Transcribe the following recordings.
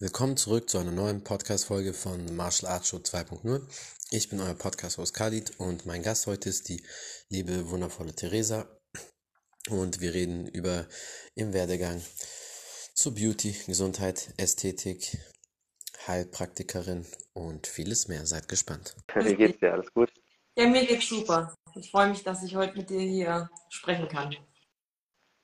Willkommen zurück zu einer neuen Podcast-Folge von Martial Arts Show 2.0. Ich bin euer Podcast-Host Khalid und mein Gast heute ist die liebe, wundervolle Theresa. Und wir reden über ihren Werdegang zu Beauty, Gesundheit, Ästhetik, Heilpraktikerin und vieles mehr. Seid gespannt. Wie geht's dir? Alles gut? Ja, mir geht's super. Ich freue mich, dass ich heute mit dir hier sprechen kann.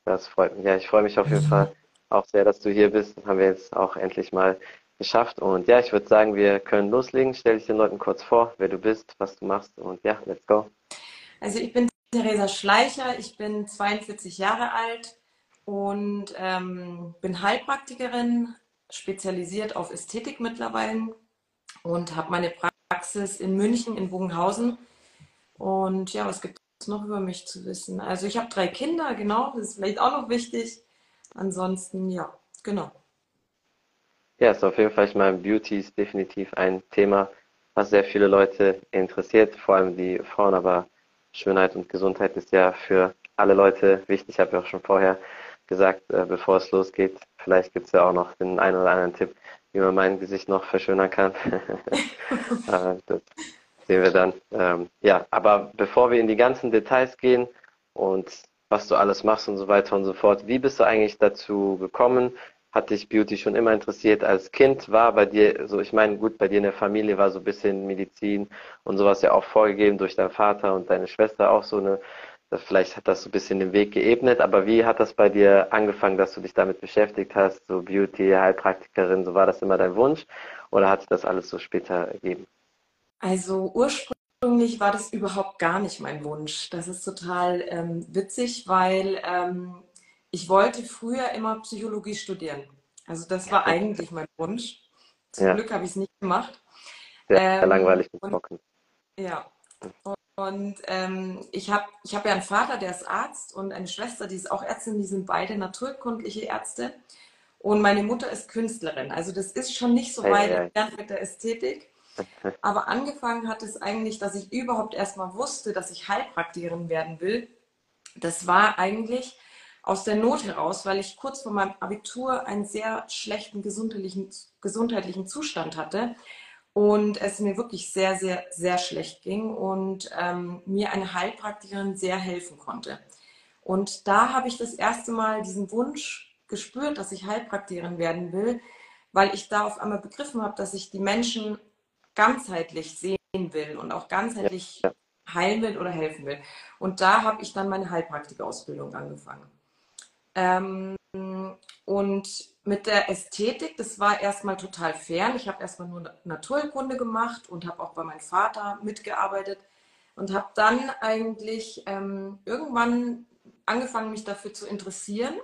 Das freut mich. Ja, ich freue mich auf jeden Fall auch sehr, dass du hier bist. Das haben wir jetzt auch endlich mal geschafft. Und ja, ich würde sagen, wir können loslegen. Stell dich den Leuten kurz vor, wer du bist, was du machst und ja, let's go. Also ich bin Theresa Schleicher, ich bin 42 Jahre alt und ähm, bin Heilpraktikerin, spezialisiert auf Ästhetik mittlerweile und habe meine Praxis in München, in Bogenhausen. Und ja, was gibt es noch über mich zu wissen? Also ich habe drei Kinder, genau, das ist vielleicht auch noch wichtig. Ansonsten, ja, genau. Ja, ist auf jeden Fall, ich meine, Beauty ist definitiv ein Thema, was sehr viele Leute interessiert, vor allem die Frauen, aber Schönheit und Gesundheit ist ja für alle Leute wichtig. Ich habe ja auch schon vorher gesagt, äh, bevor es losgeht, vielleicht gibt es ja auch noch den einen oder anderen Tipp, wie man mein Gesicht noch verschönern kann. Äh, das sehen wir dann. Ähm, ja, aber bevor wir in die ganzen Details gehen und was du alles machst und so weiter und so fort. Wie bist du eigentlich dazu gekommen? Hat dich Beauty schon immer interessiert als Kind? War bei dir, so ich meine, gut, bei dir in der Familie war so ein bisschen Medizin und sowas ja auch vorgegeben durch deinen Vater und deine Schwester auch so eine, vielleicht hat das so ein bisschen den Weg geebnet, aber wie hat das bei dir angefangen, dass du dich damit beschäftigt hast, so Beauty, Heilpraktikerin, so war das immer dein Wunsch oder hat sich das alles so später ergeben? Also ursprünglich Ursprünglich war das überhaupt gar nicht mein Wunsch. Das ist total ähm, witzig, weil ähm, ich wollte früher immer Psychologie studieren. Also das war eigentlich mein Wunsch. Zum ja. Glück habe ich es nicht gemacht. Sehr ähm, langweilig und trocken. Ja. Und ähm, ich habe ich hab ja einen Vater, der ist Arzt und eine Schwester, die ist auch Ärztin. Die sind beide naturkundliche Ärzte. Und meine Mutter ist Künstlerin. Also das ist schon nicht so weit entfernt mit der Ästhetik. Aber angefangen hat es eigentlich, dass ich überhaupt erstmal wusste, dass ich Heilpraktikerin werden will. Das war eigentlich aus der Not heraus, weil ich kurz vor meinem Abitur einen sehr schlechten gesundheitlichen, gesundheitlichen Zustand hatte und es mir wirklich sehr, sehr, sehr schlecht ging und ähm, mir eine Heilpraktikerin sehr helfen konnte. Und da habe ich das erste Mal diesen Wunsch gespürt, dass ich Heilpraktikerin werden will, weil ich da auf einmal begriffen habe, dass ich die Menschen ganzheitlich sehen will und auch ganzheitlich ja. heilen will oder helfen will. Und da habe ich dann meine Heilpraktikerausbildung angefangen. Ähm, und mit der Ästhetik, das war erstmal total fern. Ich habe erstmal nur Naturkunde gemacht und habe auch bei meinem Vater mitgearbeitet und habe dann eigentlich ähm, irgendwann angefangen, mich dafür zu interessieren.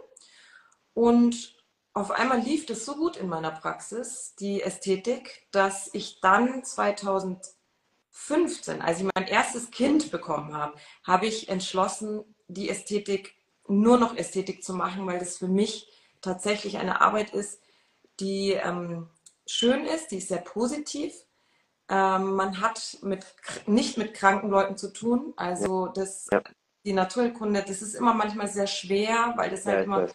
Und auf einmal lief das so gut in meiner Praxis, die Ästhetik, dass ich dann 2015, als ich mein erstes Kind bekommen habe, habe ich entschlossen, die Ästhetik nur noch Ästhetik zu machen, weil das für mich tatsächlich eine Arbeit ist, die ähm, schön ist, die ist sehr positiv. Ähm, man hat mit, nicht mit kranken Leuten zu tun. Also das, die Naturkunde, das ist immer manchmal sehr schwer, weil das halt immer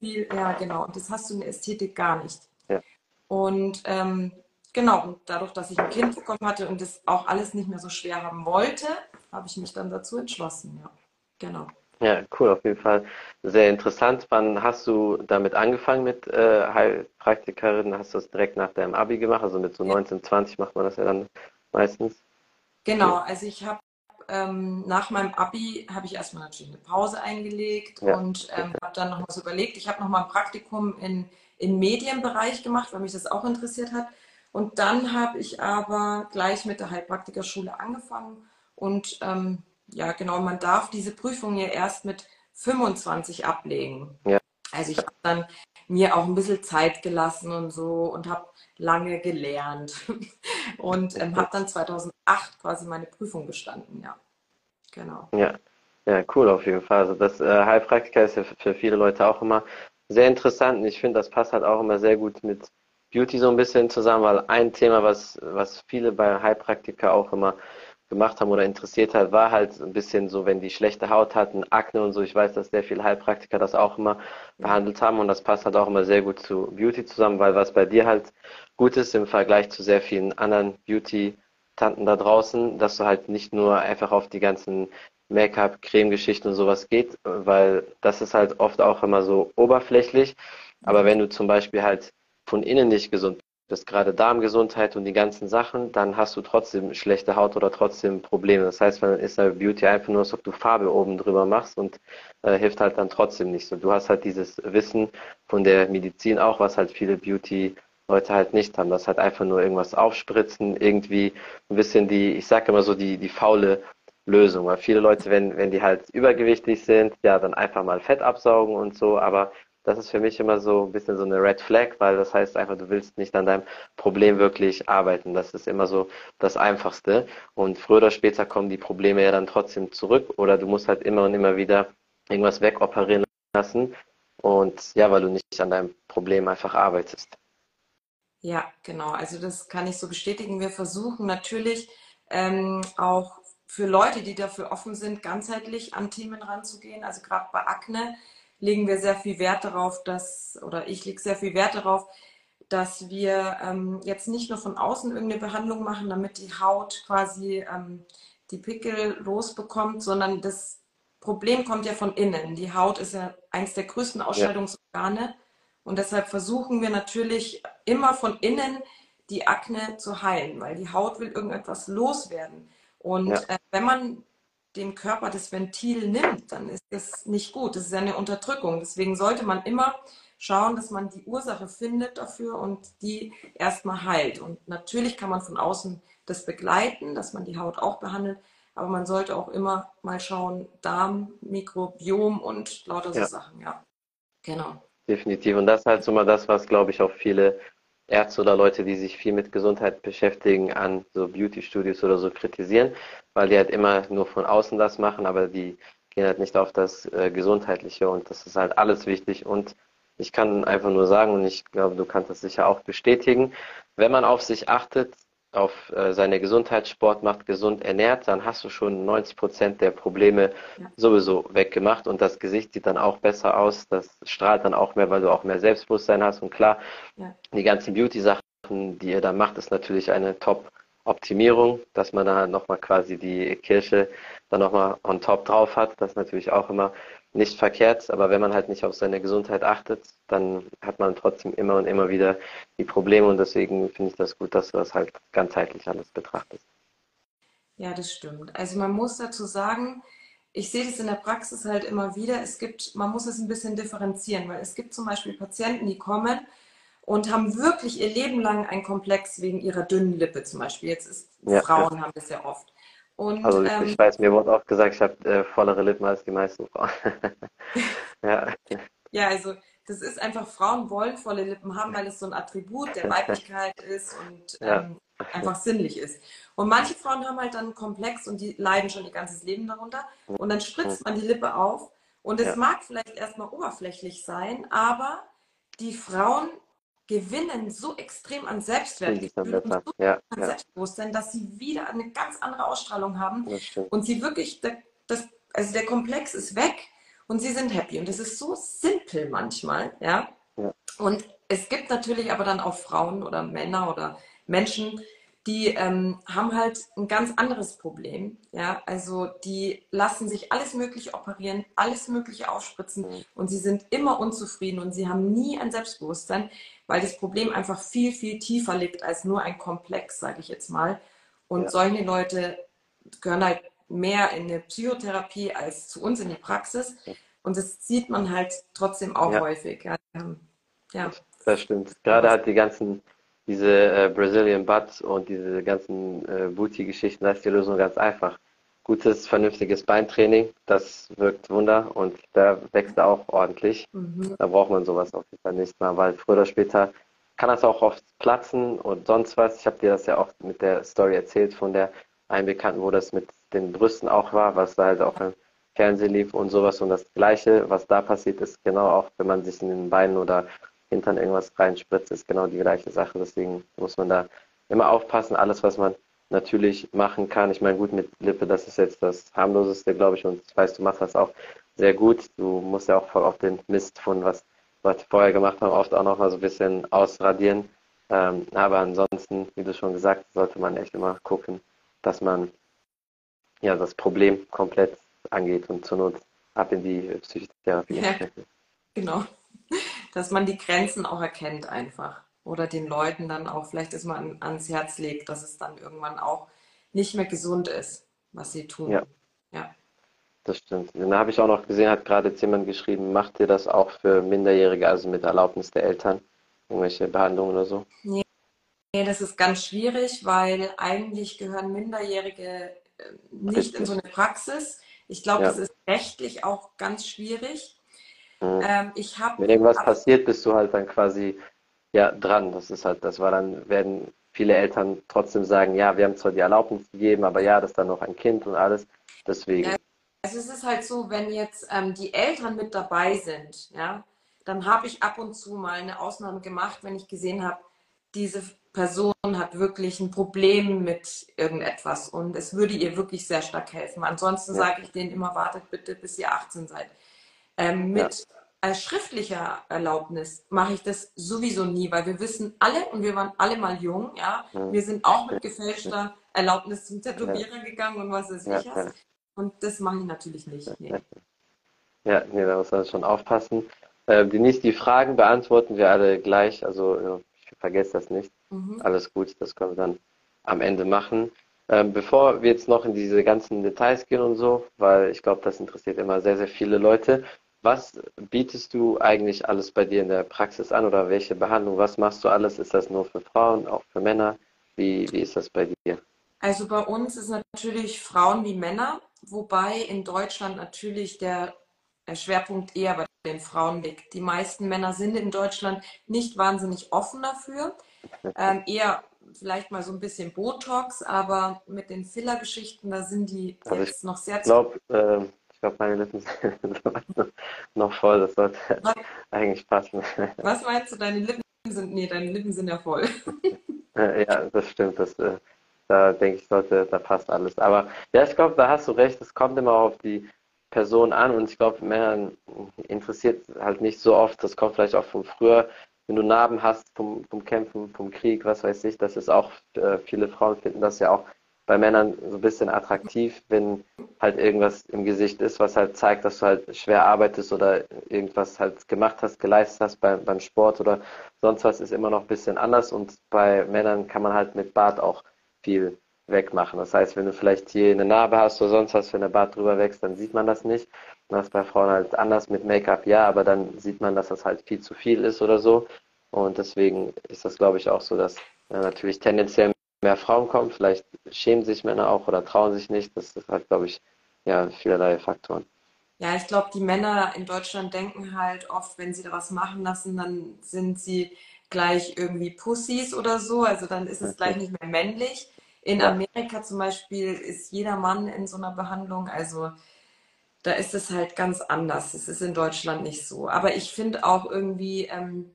viel, ja genau, und das hast du in der Ästhetik gar nicht. Ja. Und ähm, genau, und dadurch, dass ich ein Kind bekommen hatte und das auch alles nicht mehr so schwer haben wollte, habe ich mich dann dazu entschlossen, ja. Genau. Ja, cool, auf jeden Fall. Sehr interessant. Wann hast du damit angefangen mit äh, Heilpraktikerin? Hast du das direkt nach deinem Abi gemacht? Also mit so 19, 20 macht man das ja dann meistens. Genau, also ich habe ähm, nach meinem Abi habe ich erstmal natürlich eine Pause eingelegt ja. und ähm, habe dann noch was überlegt. Ich habe noch mal ein Praktikum in, im Medienbereich gemacht, weil mich das auch interessiert hat. Und dann habe ich aber gleich mit der Heilpraktikerschule angefangen. Und ähm, ja, genau, man darf diese Prüfung ja erst mit 25 ablegen. Ja. Also ich habe dann mir auch ein bisschen Zeit gelassen und so und habe lange gelernt und ähm, habe dann 2008 quasi meine Prüfung bestanden, ja. Genau. Ja. ja, cool auf jeden Fall. Also das äh, Heilpraktiker ist ja für viele Leute auch immer sehr interessant und ich finde, das passt halt auch immer sehr gut mit Beauty so ein bisschen zusammen, weil ein Thema, was, was viele bei Heilpraktiker auch immer gemacht haben oder interessiert hat, war halt ein bisschen so, wenn die schlechte Haut hatten, Akne und so. Ich weiß, dass sehr viele Heilpraktiker das auch immer behandelt haben und das passt halt auch immer sehr gut zu Beauty zusammen, weil was bei dir halt gut ist im Vergleich zu sehr vielen anderen Beauty-Tanten da draußen, dass du halt nicht nur einfach auf die ganzen Make-up, Creme-Geschichten und sowas geht, weil das ist halt oft auch immer so oberflächlich. Aber wenn du zum Beispiel halt von innen nicht gesund bist, gerade Darmgesundheit und die ganzen Sachen, dann hast du trotzdem schlechte Haut oder trotzdem Probleme. Das heißt, dann ist eine Beauty einfach nur, als ob du Farbe oben drüber machst und äh, hilft halt dann trotzdem nicht so. Du hast halt dieses Wissen von der Medizin auch, was halt viele Beauty Leute halt nicht haben. Das halt einfach nur irgendwas aufspritzen, irgendwie ein bisschen die, ich sage immer so, die, die faule Lösung. Weil viele Leute, wenn, wenn die halt übergewichtig sind, ja, dann einfach mal Fett absaugen und so, aber das ist für mich immer so ein bisschen so eine Red Flag, weil das heißt einfach, du willst nicht an deinem Problem wirklich arbeiten. Das ist immer so das Einfachste. Und früher oder später kommen die Probleme ja dann trotzdem zurück oder du musst halt immer und immer wieder irgendwas wegoperieren lassen. Und ja, weil du nicht an deinem Problem einfach arbeitest. Ja, genau. Also das kann ich so bestätigen. Wir versuchen natürlich ähm, auch für Leute, die dafür offen sind, ganzheitlich an Themen ranzugehen. Also gerade bei Akne legen wir sehr viel Wert darauf, dass, oder ich lege sehr viel Wert darauf, dass wir ähm, jetzt nicht nur von außen irgendeine Behandlung machen, damit die Haut quasi ähm, die Pickel losbekommt, sondern das Problem kommt ja von innen. Die Haut ist ja eines der größten Ausscheidungsorgane ja. und deshalb versuchen wir natürlich immer von innen die Akne zu heilen, weil die Haut will irgendetwas loswerden. Und ja. äh, wenn man dem Körper das Ventil nimmt, dann ist das nicht gut. Das ist eine Unterdrückung. Deswegen sollte man immer schauen, dass man die Ursache findet dafür und die erstmal heilt. Und natürlich kann man von außen das begleiten, dass man die Haut auch behandelt, aber man sollte auch immer mal schauen, Darm, Mikrobiom und lauter so ja. Sachen, ja. Genau. Definitiv. Und das ist halt so mal das, was, glaube ich, auch viele Ärzte oder Leute, die sich viel mit Gesundheit beschäftigen, an so Beauty-Studios oder so kritisieren, weil die halt immer nur von außen das machen, aber die gehen halt nicht auf das äh, Gesundheitliche und das ist halt alles wichtig und ich kann einfach nur sagen und ich glaube, du kannst das sicher auch bestätigen, wenn man auf sich achtet, auf äh, seine Gesundheit, Sport macht, gesund ernährt, dann hast du schon 90 Prozent der Probleme ja. sowieso weggemacht und das Gesicht sieht dann auch besser aus, das strahlt dann auch mehr, weil du auch mehr Selbstbewusstsein hast und klar, ja. die ganzen Beauty-Sachen, die ihr da macht, ist natürlich eine Top-Optimierung, dass man da nochmal quasi die Kirsche dann nochmal on top drauf hat, das ist natürlich auch immer nicht verkehrt, aber wenn man halt nicht auf seine Gesundheit achtet, dann hat man trotzdem immer und immer wieder die Probleme und deswegen finde ich das gut, dass du das halt ganzheitlich alles betrachtest. Ja, das stimmt. Also man muss dazu sagen, ich sehe das in der Praxis halt immer wieder. Es gibt, man muss es ein bisschen differenzieren, weil es gibt zum Beispiel Patienten, die kommen und haben wirklich ihr Leben lang einen Komplex wegen ihrer dünnen Lippe zum Beispiel. Jetzt ist ja, Frauen ja. haben das ja oft. Und, also ich, ähm, ich weiß, mir wurde auch gesagt, ich habe äh, vollere Lippen als die meisten Frauen. ja. ja, also das ist einfach, Frauen wollen volle Lippen haben, weil es so ein Attribut der Weiblichkeit ist und ja. ähm, einfach sinnlich ist. Und manche Frauen haben halt dann einen Komplex und die leiden schon ihr ganzes Leben darunter. Und dann spritzt man die Lippe auf und es ja. mag vielleicht erstmal oberflächlich sein, aber die Frauen gewinnen so extrem an Selbstwertgefühl und so ja, an ja. Selbstbewusstsein, dass sie wieder eine ganz andere Ausstrahlung haben und sie wirklich, das, also der Komplex ist weg und sie sind happy und das ist so simpel manchmal, ja. ja. Und es gibt natürlich aber dann auch Frauen oder Männer oder Menschen, die ähm, haben halt ein ganz anderes Problem. Ja, also die lassen sich alles Mögliche operieren, alles Mögliche aufspritzen mhm. und sie sind immer unzufrieden und sie haben nie ein Selbstbewusstsein, weil das Problem einfach viel, viel tiefer liegt als nur ein Komplex, sage ich jetzt mal. Und ja. solche Leute gehören halt mehr in eine Psychotherapie als zu uns in die Praxis. Und das sieht man halt trotzdem auch ja. häufig. Ja. ja. Das stimmt. Gerade halt die ganzen diese äh, Brazilian Butt und diese ganzen äh, Booty-Geschichten, da ist die Lösung ganz einfach. Gutes, vernünftiges Beintraining, das wirkt Wunder und da wächst er auch ordentlich. Mhm. Da braucht man sowas auf jeden Fall nicht mehr, weil früher oder später kann das auch oft platzen und sonst was. Ich habe dir das ja auch mit der Story erzählt von der einen Bekannten, wo das mit den Brüsten auch war, was da halt auch im Fernsehen lief und sowas. Und das Gleiche, was da passiert ist, genau auch, wenn man sich in den Beinen oder Hintern irgendwas reinspritzt, ist genau die gleiche Sache. Deswegen muss man da immer aufpassen. Alles, was man natürlich machen kann. Ich meine, gut, mit Lippe, das ist jetzt das harmloseste, glaube ich, und ich weiß, du machst das auch sehr gut. Du musst ja auch voll auf den Mist von was Leute vorher gemacht haben, oft auch noch mal so ein bisschen ausradieren. Ähm, aber ansonsten, wie du schon gesagt, sollte man echt immer gucken, dass man ja das Problem komplett angeht und zur Not ab in die Psychotherapie. Ja, genau. Dass man die Grenzen auch erkennt einfach. Oder den Leuten dann auch vielleicht erstmal an, ans Herz legt, dass es dann irgendwann auch nicht mehr gesund ist, was sie tun. Ja. ja. Das stimmt. Dann habe ich auch noch gesehen, hat gerade jemand geschrieben, macht ihr das auch für Minderjährige, also mit Erlaubnis der Eltern? Irgendwelche Behandlungen oder so? Nee, das ist ganz schwierig, weil eigentlich gehören Minderjährige äh, nicht Richtig. in so eine Praxis. Ich glaube, ja. das ist rechtlich auch ganz schwierig. Mhm. Ähm, ich hab, Wenn irgendwas ab, passiert, bist du halt dann quasi ja dran. Das ist halt, das war dann, werden viele Eltern trotzdem sagen, ja, wir haben zwar die Erlaubnis gegeben, aber ja, das ist dann noch ein Kind und alles. Deswegen. Ja, also es ist halt so, wenn jetzt ähm, die Eltern mit dabei sind, ja, dann habe ich ab und zu mal eine Ausnahme gemacht, wenn ich gesehen habe, diese Person hat wirklich ein Problem mit irgendetwas und es würde ihr wirklich sehr stark helfen. Ansonsten ja. sage ich denen immer, wartet bitte, bis ihr 18 seid. Ähm, mit ja. schriftlicher Erlaubnis mache ich das sowieso nie, weil wir wissen alle und wir waren alle mal jung, ja, wir sind auch mit gefälschter Erlaubnis zum Tätowierer gegangen und was weiß ich was. Und das mache ich natürlich nicht. Nee. Ja, nee, da muss man schon aufpassen. Äh, Denise, die Fragen beantworten wir alle gleich, also ich vergesse das nicht. Mhm. Alles gut, das können wir dann am Ende machen. Ähm, bevor wir jetzt noch in diese ganzen Details gehen und so, weil ich glaube, das interessiert immer sehr, sehr viele Leute. Was bietest du eigentlich alles bei dir in der Praxis an oder welche Behandlung? Was machst du alles? Ist das nur für Frauen, auch für Männer? Wie, wie ist das bei dir? Also bei uns ist natürlich Frauen wie Männer, wobei in Deutschland natürlich der Schwerpunkt eher bei den Frauen liegt. Die meisten Männer sind in Deutschland nicht wahnsinnig offen dafür. Ähm, eher vielleicht mal so ein bisschen Botox, aber mit den Filler-Geschichten, da sind die also jetzt noch sehr glaub, äh, ich glaube, meine Lippen sind noch voll, das sollte Was? eigentlich passen. Was meinst du, deine Lippen sind, nee, deine Lippen sind ja voll. ja, das stimmt, das, äh, da denke ich, sollte, da passt alles. Aber ja, ich glaube, da hast du recht, es kommt immer auf die Person an und ich glaube, Männern interessiert halt nicht so oft, das kommt vielleicht auch von früher, wenn du Narben hast vom, vom Kämpfen, vom Krieg, was weiß ich, das ist auch, äh, viele Frauen finden das ja auch bei Männern so ein bisschen attraktiv, wenn halt irgendwas im Gesicht ist, was halt zeigt, dass du halt schwer arbeitest oder irgendwas halt gemacht hast, geleistet hast beim, beim Sport oder sonst was ist immer noch ein bisschen anders und bei Männern kann man halt mit Bart auch viel wegmachen. Das heißt, wenn du vielleicht hier eine Narbe hast oder sonst was, wenn der Bart drüber wächst, dann sieht man das nicht. Das ist bei Frauen halt anders mit Make-up, ja, aber dann sieht man, dass das halt viel zu viel ist oder so. Und deswegen ist das, glaube ich, auch so, dass äh, natürlich tendenziell mehr Frauen kommen. Vielleicht schämen sich Männer auch oder trauen sich nicht. Das ist halt, glaube ich, ja, vielerlei Faktoren. Ja, ich glaube, die Männer in Deutschland denken halt oft, wenn sie da was machen lassen, dann sind sie gleich irgendwie Pussys oder so. Also dann ist es gleich nicht mehr männlich. In Amerika zum Beispiel ist jeder Mann in so einer Behandlung, also da ist es halt ganz anders. Es ist in Deutschland nicht so. Aber ich finde auch irgendwie ähm,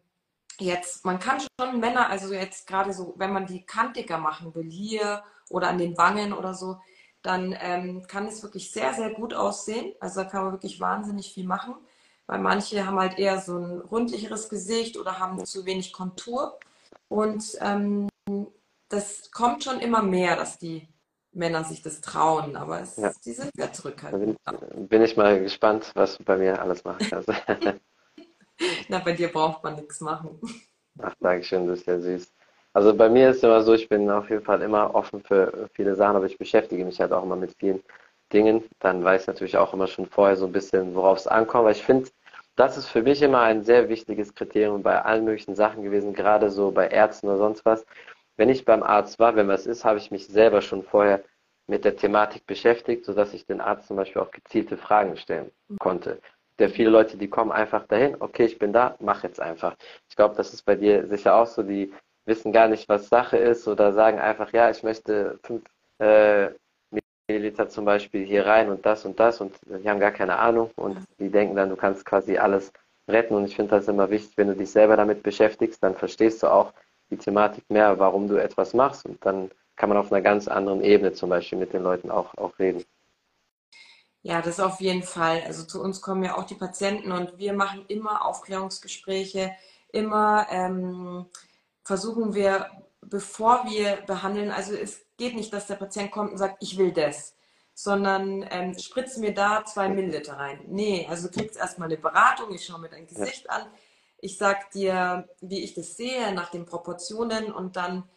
jetzt, man kann schon Männer, also jetzt gerade so, wenn man die kantiger machen will, hier oder an den Wangen oder so, dann ähm, kann es wirklich sehr, sehr gut aussehen. Also da kann man wirklich wahnsinnig viel machen, weil manche haben halt eher so ein rundlicheres Gesicht oder haben zu wenig Kontur. Und ähm, das kommt schon immer mehr, dass die Männer sich das trauen, aber es, ja. die sind ja zurückhaltend. Bin, bin, ich mal gespannt, was du bei mir alles machen kannst. Na, bei dir braucht man nichts machen. Ach, danke schön, das ist ja süß. Also bei mir ist es immer so, ich bin auf jeden Fall immer offen für viele Sachen, aber ich beschäftige mich halt auch immer mit vielen Dingen. Dann weiß ich natürlich auch immer schon vorher so ein bisschen, worauf es ankommt. Weil ich finde, das ist für mich immer ein sehr wichtiges Kriterium bei allen möglichen Sachen gewesen, gerade so bei Ärzten oder sonst was wenn ich beim Arzt war, wenn was ist, habe ich mich selber schon vorher mit der Thematik beschäftigt, sodass ich den Arzt zum Beispiel auch gezielte Fragen stellen konnte. Der viele Leute, die kommen einfach dahin, okay, ich bin da, mach jetzt einfach. Ich glaube, das ist bei dir sicher auch so, die wissen gar nicht, was Sache ist oder sagen einfach, ja, ich möchte fünf äh, Milliliter zum Beispiel hier rein und das und das und die haben gar keine Ahnung und die denken dann, du kannst quasi alles retten und ich finde das immer wichtig, wenn du dich selber damit beschäftigst, dann verstehst du auch, die Thematik mehr, warum du etwas machst und dann kann man auf einer ganz anderen Ebene zum Beispiel mit den Leuten auch, auch reden. Ja, das auf jeden Fall. Also zu uns kommen ja auch die Patienten und wir machen immer Aufklärungsgespräche, immer ähm, versuchen wir, bevor wir behandeln, also es geht nicht, dass der Patient kommt und sagt, ich will das, sondern ähm, spritzen wir da zwei Milliliter rein. Nee, also du kriegst erstmal eine Beratung, ich schaue mir dein Gesicht ja. an, ich sag dir, wie ich das sehe, nach den Proportionen und dann,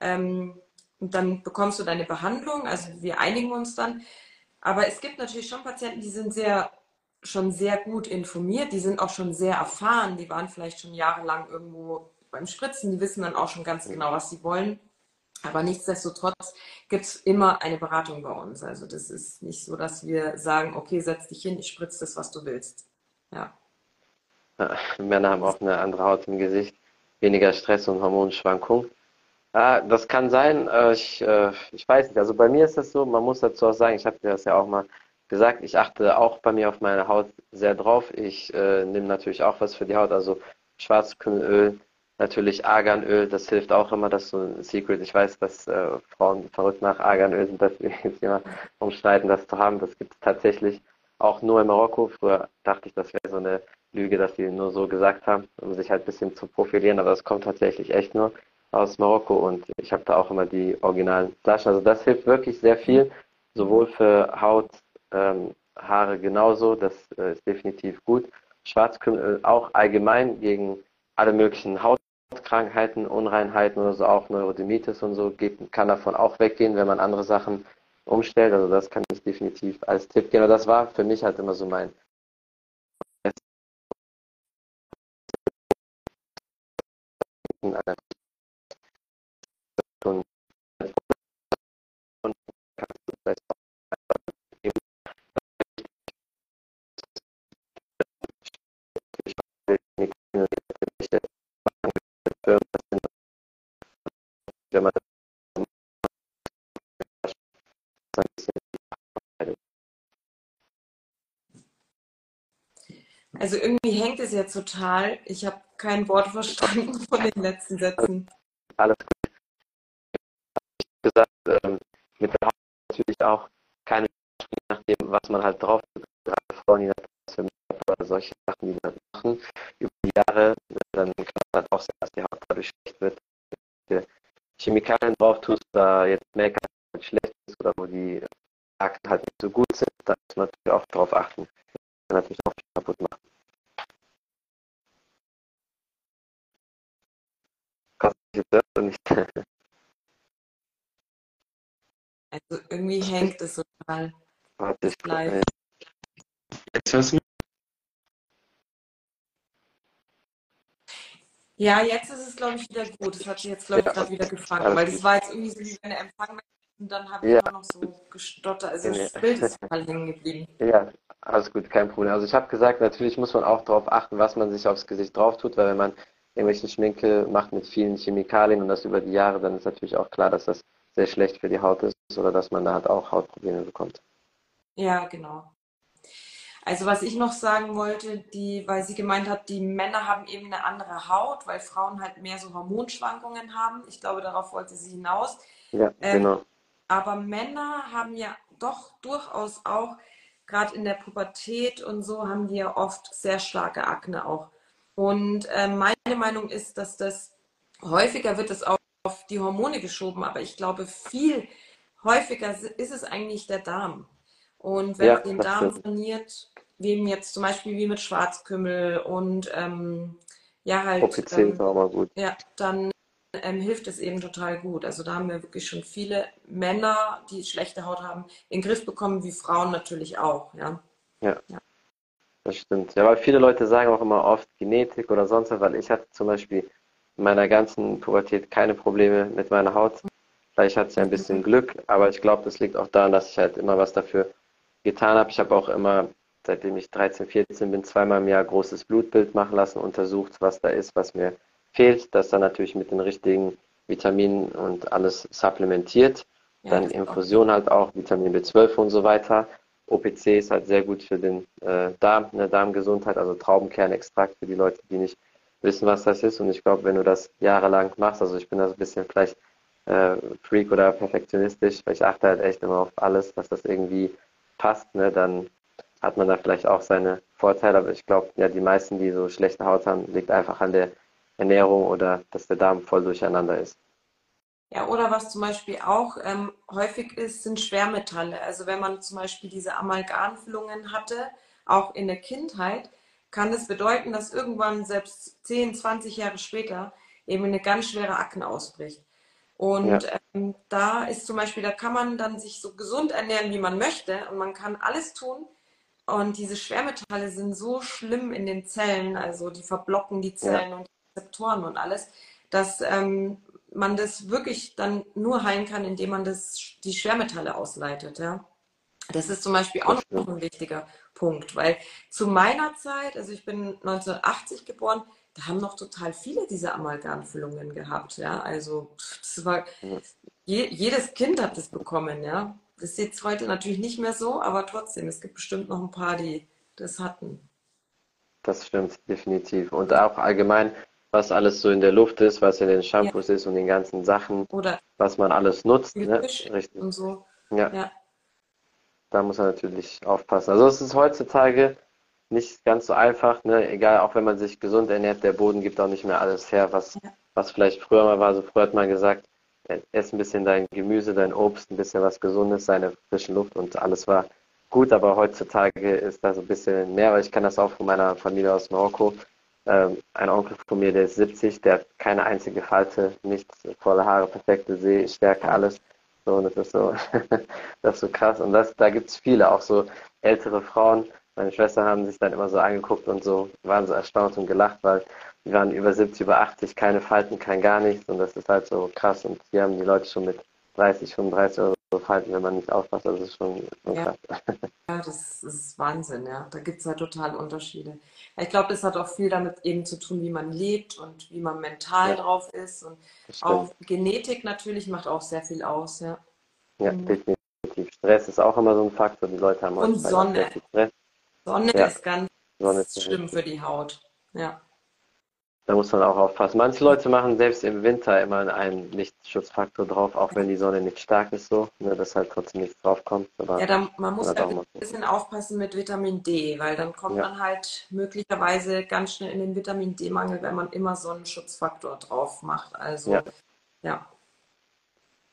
ähm, und dann bekommst du deine Behandlung, also wir einigen uns dann. Aber es gibt natürlich schon Patienten, die sind sehr, schon sehr gut informiert, die sind auch schon sehr erfahren, die waren vielleicht schon jahrelang irgendwo beim Spritzen, die wissen dann auch schon ganz genau, was sie wollen. Aber nichtsdestotrotz gibt es immer eine Beratung bei uns. Also das ist nicht so, dass wir sagen, okay, setz dich hin, ich spritze das, was du willst. Ja. Männer haben auch eine andere Haut im Gesicht, weniger Stress und Hormonschwankungen. Ah, das kann sein. Äh, ich, äh, ich weiß nicht. Also bei mir ist das so, man muss dazu auch sagen, ich habe dir das ja auch mal gesagt, ich achte auch bei mir auf meine Haut sehr drauf. Ich äh, nehme natürlich auch was für die Haut, also Schwarzkümmelöl, natürlich Arganöl, das hilft auch immer, das ist so ein Secret. Ich weiß, dass äh, Frauen verrückt nach Arganöl sind, dass wir jetzt immer umschneiden, das zu haben. Das gibt es tatsächlich auch nur in Marokko. Früher dachte ich, das wäre so eine Lüge, dass sie nur so gesagt haben, um sich halt ein bisschen zu profilieren, aber das kommt tatsächlich echt nur aus Marokko und ich habe da auch immer die originalen Flaschen. Also das hilft wirklich sehr viel, sowohl für Haut, ähm, Haare genauso, das äh, ist definitiv gut. Schwarzkümmel auch allgemein gegen alle möglichen Hautkrankheiten, Unreinheiten oder so, auch Neurodermitis und so, geht, kann davon auch weggehen, wenn man andere Sachen umstellt. Also das kann ich definitiv als Tipp geben. Aber das war für mich halt immer so mein Also irgendwie hängt es jetzt total. Ich habe kein Wort verstanden von den letzten Sätzen. Alles gut. Gesagt, ähm, mit der Haut natürlich auch keine nachdem, was man halt drauf gerade Frauen, die das oder solche Sachen, die man machen, über die Jahre, dann kann man halt auch sehen, dass die Haut dadurch schlecht wird. Chemikalien drauf tust, da jetzt Make-up schlecht ist oder wo die Akten halt nicht so gut sind, da muss man natürlich auch drauf achten. Das kann natürlich auch kaputt machen. nicht. Also irgendwie hängt es total. Warte, ich Live. Jetzt hörst du mich? Ja, jetzt ist es, glaube ich, wieder gut. Das hat sich jetzt, glaube ich, Ja, gerade wieder gefangen, weil das war jetzt irgendwie so wie wenn der Empfang weg und dann habe ich Ja. immer noch so gestottert. Also das. Bild ist total hängen geblieben. Ja, alles gut, kein Problem. Also ich habe gesagt, natürlich muss man auch darauf achten, was man sich aufs Gesicht drauf tut, weil wenn man irgendwelche Schminke macht mit vielen Chemikalien und das über die Jahre, dann ist natürlich auch klar, dass das sehr schlecht für die Haut ist oder dass man da halt auch Hautprobleme bekommt. Ja, genau. Also was ich noch sagen wollte, die, weil sie gemeint hat, die Männer haben eben eine andere Haut, weil Frauen halt mehr so Hormonschwankungen haben. Ich glaube, darauf wollte sie hinaus. Ja, Ähm, genau. Aber Männer haben ja doch durchaus auch, gerade in der Pubertät und so, haben die ja oft sehr starke Akne auch. Und äh, meine Meinung ist, dass das häufiger wird es auf die Hormone geschoben, aber ich glaube, viel häufiger ist es eigentlich der Darm. Und wenn Ja, man den Darm stimmt. trainiert, wie eben jetzt zum Beispiel wie mit Schwarzkümmel und ähm, ja halt ähm, auch mal gut. ja, dann ähm, hilft es eben total gut. Also da haben wir wirklich schon viele Männer, die schlechte Haut haben, in den Griff bekommen, wie Frauen natürlich auch. Ja, Das stimmt. Ja, weil viele Leute sagen auch immer oft Genetik oder sonst was, weil ich hatte zum Beispiel in meiner ganzen Pubertät keine Probleme mit meiner Haut. Vielleicht hatte ich ein bisschen Glück, aber ich glaube, das liegt auch daran, dass ich halt immer was dafür getan habe. Ich habe auch immer, seitdem ich 13, 14 bin, zweimal im Jahr großes Blutbild machen lassen, untersucht, was da ist, was mir fehlt, das dann natürlich mit den richtigen Vitaminen und alles supplementiert. ja, Dann ist auch Infusion halt auch, Vitamin B12 und so weiter. OPC ist halt sehr gut für den äh, Darm, eine Darmgesundheit, also Traubenkernextrakt für die Leute, die nicht wissen, was das ist. Und ich glaube, wenn du das jahrelang machst, also ich bin da so ein bisschen vielleicht äh, Freak oder perfektionistisch, weil ich achte halt echt immer auf alles, dass das irgendwie passt, ne? dann hat man da vielleicht auch seine Vorteile, aber ich glaube, ja, die meisten, die so schlechte Haut haben, liegt einfach an der Ernährung oder dass der Darm voll durcheinander ist. Ja, oder was zum Beispiel auch ähm, häufig ist, sind Schwermetalle. Also wenn man zum Beispiel diese Amalgamfüllungen hatte, auch in der Kindheit, kann das bedeuten, dass irgendwann selbst 10, 20 Jahre später eben eine ganz schwere Akne ausbricht. Und ja. ähm, da ist zum Beispiel, da kann man dann sich so gesund ernähren, wie man möchte und man kann alles tun. Und diese Schwermetalle sind so schlimm in den Zellen, also die verblocken die Zellen ja. und die Rezeptoren und alles, dass ähm, man das wirklich dann nur heilen kann, indem man das, die Schwermetalle ausleitet. Ja? Das ist zum Beispiel auch noch ein wichtiger Punkt, weil zu meiner Zeit, also ich bin 1980 geboren, da haben noch total viele diese Amalgamfüllungen gehabt. Ja? Also das war, je, jedes Kind hat das bekommen. Ja? Das ist jetzt heute natürlich nicht mehr so, aber trotzdem, es gibt bestimmt noch ein paar, die das hatten. Das stimmt, definitiv. Und auch allgemein, was alles so in der Luft ist, was in den Shampoos ja. ist und den ganzen Sachen, Oder was man alles nutzt. Ne? Richtig. Und so. Ja. ja. Da muss man natürlich aufpassen. Also es ist heutzutage nicht ganz so einfach, ne? Egal, auch wenn man sich gesund ernährt, der Boden gibt auch nicht mehr alles her, was, ja. was vielleicht früher mal war. So früher hat man gesagt, ess ein bisschen dein Gemüse, dein Obst, ein bisschen was Gesundes, seine frische Luft und alles war gut, aber heutzutage ist da so ein bisschen mehr, weil ich kenne das auch von meiner Familie aus Marokko ähm, ein Onkel von mir, der ist 70, der hat keine einzige Falte, nichts, volle Haare, perfekte Sehstärke, alles. Und das ist so, das ist so krass. Und das, da gibt es viele, auch so ältere Frauen. Meine Schwestern haben sich dann immer so angeguckt und so, waren so erstaunt und gelacht, weil die waren über 70, über 80, keine Falten, kein gar nichts. Und das ist halt so krass. Und hier haben die Leute schon mit 30, 35 Euro falten, wenn man nicht aufpasst. Das ist schon, schon ja. krass. Ja, das ist Wahnsinn, ja. Da gibt es halt total Unterschiede. Ich glaube, das hat auch viel damit eben zu tun, wie man lebt und wie man mental ja. drauf ist. Und auch Genetik natürlich macht auch sehr viel aus, ja. Ja, mhm. definitiv. Stress ist auch immer so ein Faktor. Die Leute haben Und Sonne. Sonne ja. ist ganz Sonne ist schlimm für die Haut. Ja. Da muss man auch aufpassen. Manche Leute machen selbst im Winter immer einen Lichtschutzfaktor drauf, auch wenn die Sonne nicht stark ist, so, ne, dass halt trotzdem nichts draufkommt. Aber ja, dann, man muss halt ein bisschen aufpassen mit Vitamin D, weil dann kommt ja. man halt möglicherweise ganz schnell in den Vitamin D-Mangel, wenn man immer Sonnenschutzfaktor drauf macht. Also, ja. ja.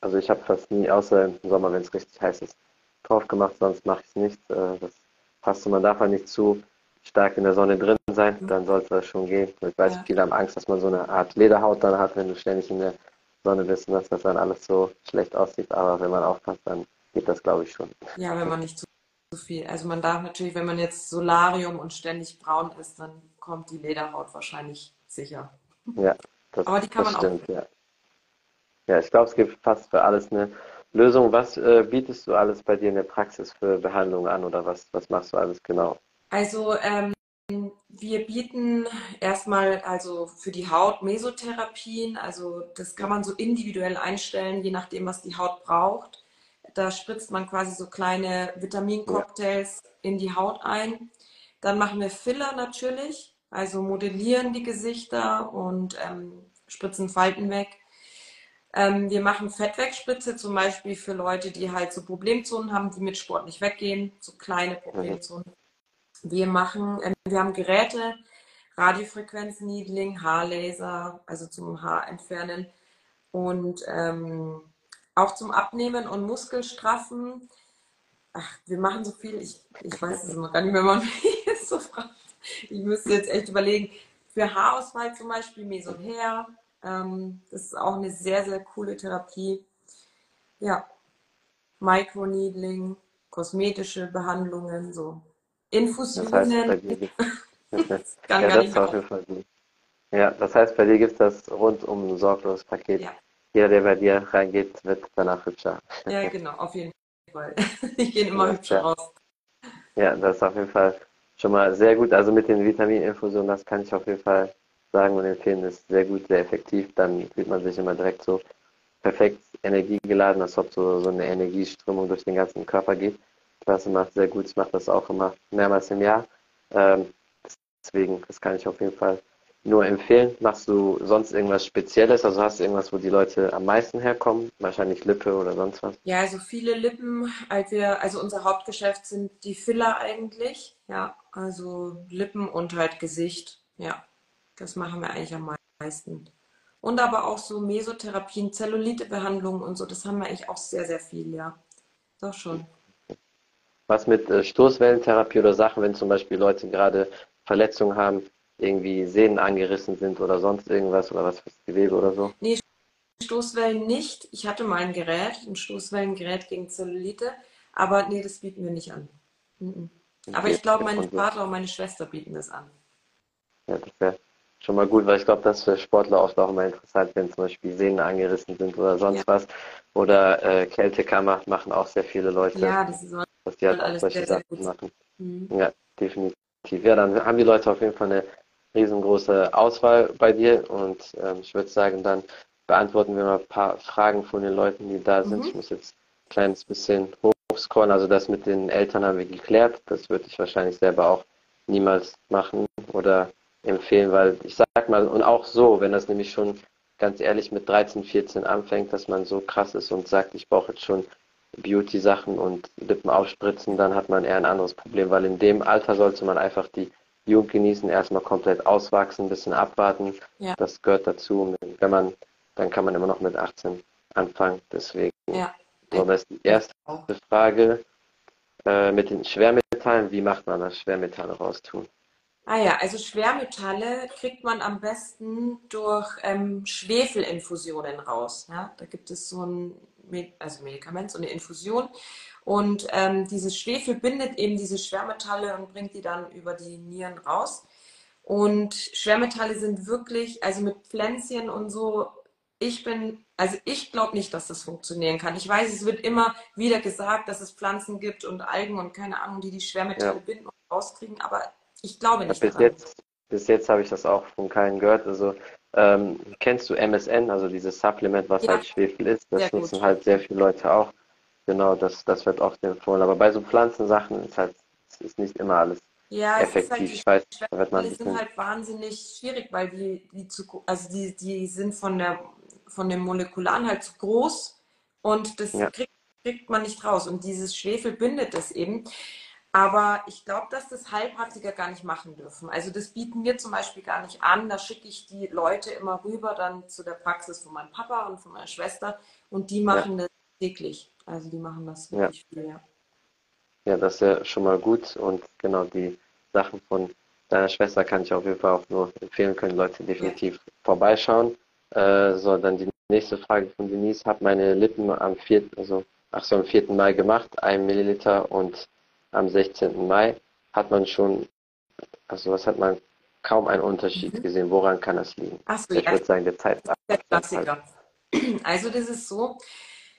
Also ich habe fast nie, außer im Sommer, wenn es richtig heiß ist, drauf gemacht, sonst mache ich es nicht. Äh, das passt und man darf halt nicht zu stark in der Sonne drin sein, mhm. dann sollte das schon gehen. Ich weiß, ja. viele haben Angst, dass man so eine Art Lederhaut dann hat, wenn du ständig in der Sonne bist und dass das dann alles so schlecht aussieht. Aber wenn man aufpasst, dann geht das, glaube ich, schon. Ja, wenn man nicht zu, zu viel. Also man darf natürlich, wenn man jetzt Solarium und ständig braun ist, dann kommt die Lederhaut wahrscheinlich sicher. Ja, das, Aber die kann man stimmt, auch. Ja. ja, ich glaube, es gibt fast für alles eine Lösung. Was äh, bietest du alles bei dir in der Praxis für Behandlungen an oder was, was machst du alles genau? Also ähm, wir bieten erstmal also für die Haut Mesotherapien, also das kann man so individuell einstellen, je nachdem, was die Haut braucht. Da spritzt man quasi so kleine Vitamincocktails in die Haut ein. Dann machen wir Filler natürlich, also modellieren die Gesichter und ähm, spritzen Falten weg. Ähm, wir machen Fettwegspritze zum Beispiel für Leute, die halt so Problemzonen haben, die mit Sport nicht weggehen, so kleine Problemzonen. Wir machen, äh, wir haben Geräte, Radiofrequenz-Needling, Haarlaser, also zum Haar entfernen und ähm, auch zum Abnehmen und Muskelstraffen. Ach, wir machen so viel, ich, ich weiß es immer gar nicht wenn man mich jetzt so fragt. Ich müsste jetzt echt überlegen. Für Haarausfall zum Beispiel Meson Hair. Ähm, das ist auch eine sehr, sehr coole Therapie. Ja, Microneedling, kosmetische Behandlungen, so Infusionen. Das heißt, bei dir gibt das ja, das ist auf jeden Fall gut. Ja, das heißt, bei dir gibt es das rundum sorglos Paket. Ja. Jeder, der bei dir reingeht, wird danach hübscher. Ja, genau, auf jeden Fall. Ich gehe immer ja, hübscher ja. raus. Ja, das ist auf jeden Fall schon mal sehr gut. Also mit den Vitamininfusionen, das kann ich auf jeden Fall sagen und empfehlen, ist sehr gut, sehr effektiv. Dann fühlt man sich immer direkt so perfekt energiegeladen, als ob so, so eine Energieströmung durch den ganzen Körper geht. Klasse macht sehr gut. Ich mache das auch immer mehrmals im Jahr. Ähm, deswegen, das kann ich auf jeden Fall nur empfehlen? Machst du sonst irgendwas Spezielles? Also hast du irgendwas, wo die Leute am meisten herkommen? Wahrscheinlich Lippe oder sonst was? Ja, also viele Lippen, als wir, also unser Hauptgeschäft sind die Filler eigentlich. Ja, also Lippen und halt Gesicht. Ja, das machen wir eigentlich am meisten. Und aber auch so Mesotherapien, Zellulitebehandlungen und so, das haben wir eigentlich auch sehr, sehr viel, ja. Doch schon. Was mit äh, Stoßwellentherapie oder Sachen, wenn zum Beispiel Leute gerade Verletzungen haben, irgendwie Sehnen angerissen sind oder sonst irgendwas oder was fürs Gewebe oder so? Nee, Stoßwellen nicht. Ich hatte mal ein Gerät, ein Stoßwellengerät gegen Zellulite, aber nee, das bieten wir nicht an. Mhm. Aber ich glaube, mein Vater und meine Schwester bieten das an. Ja, das wäre schon mal gut, weil ich glaube, das ist für Sportler oft auch immer interessant, wenn zum Beispiel Sehnen angerissen sind oder sonst ja. was. Oder äh, Kältekammer machen auch sehr viele Leute. Ja, das ist dass die halt auch solche sehr, Sachen machen. Mhm. Ja, definitiv. Ja, dann haben die Leute auf jeden Fall eine riesengroße Auswahl bei dir und ähm, ich würde sagen, dann beantworten wir mal ein paar Fragen von den Leuten, die da sind. Mhm. Ich muss jetzt ein kleines bisschen hochscrollen. Also das mit den Eltern haben wir geklärt. Das würde ich wahrscheinlich selber auch niemals machen oder empfehlen, weil ich sag mal, und auch so, wenn das nämlich schon ganz ehrlich mit 13, 14 anfängt, dass man so krass ist und sagt, ich brauche jetzt schon Beauty-Sachen und Lippen aufspritzen, dann hat man eher ein anderes Problem, weil in dem Alter sollte man einfach die Jugend genießen, erstmal komplett auswachsen, ein bisschen abwarten. Ja. Das gehört dazu. Wenn man, dann kann man immer noch mit 18 anfangen. Deswegen. Ja. So, das ist die erste Frage. Äh, mit den Schwermetallen, wie macht man das Schwermetalle raustun? Ah ja, also Schwermetalle kriegt man am besten durch ähm, Schwefelinfusionen raus. Ja? Da gibt es so ein also Medikament, so eine Infusion. Und ähm, dieses Schwefel bindet eben diese Schwermetalle und bringt die dann über die Nieren raus. Und Schwermetalle sind wirklich, also mit Pflänzchen und so, ich bin, also ich glaube nicht, dass das funktionieren kann. Ich weiß, es wird immer wieder gesagt, dass es Pflanzen gibt und Algen und keine Ahnung, die die Schwermetalle ja. binden und rauskriegen, aber ich glaube nicht. Ja, bis, jetzt, bis jetzt habe ich das auch von keinem gehört. Also ähm, kennst du MSN, also dieses Supplement, was ja. halt Schwefel ist? Das sehr nutzen gut. halt sehr viele Leute auch. Genau, das, das wird oft empfohlen. Aber bei so Pflanzensachen ist halt ist nicht immer alles ja, effektiv. Halt ich weiß, da wird man die sind halt wahnsinnig schwierig, weil die, die zu, also die, die sind von der von dem Molekularen halt zu groß und das ja. kriegt, kriegt man nicht raus. Und dieses Schwefel bindet das eben. Aber ich glaube, dass das Heilpraktiker gar nicht machen dürfen. Also das bieten wir zum Beispiel gar nicht an. Da schicke ich die Leute immer rüber dann zu der Praxis von meinem Papa und von meiner Schwester und die machen ja. das täglich. Also die machen das wirklich ja. viel, ja. Ja, das ist ja schon mal gut und genau die Sachen von deiner Schwester kann ich auf jeden Fall auch nur empfehlen, können Leute definitiv ja. vorbeischauen. Äh, so, dann die nächste Frage von Denise. Habe meine Lippen am 4. also ach so, am 4. Mai gemacht, ein Milliliter und am 16. Mai hat man schon, also was hat man kaum einen Unterschied mhm. gesehen. Woran kann das liegen? Ach so, ich ja. würde sagen, der Zeit. Der Klassiker. Also das ist so,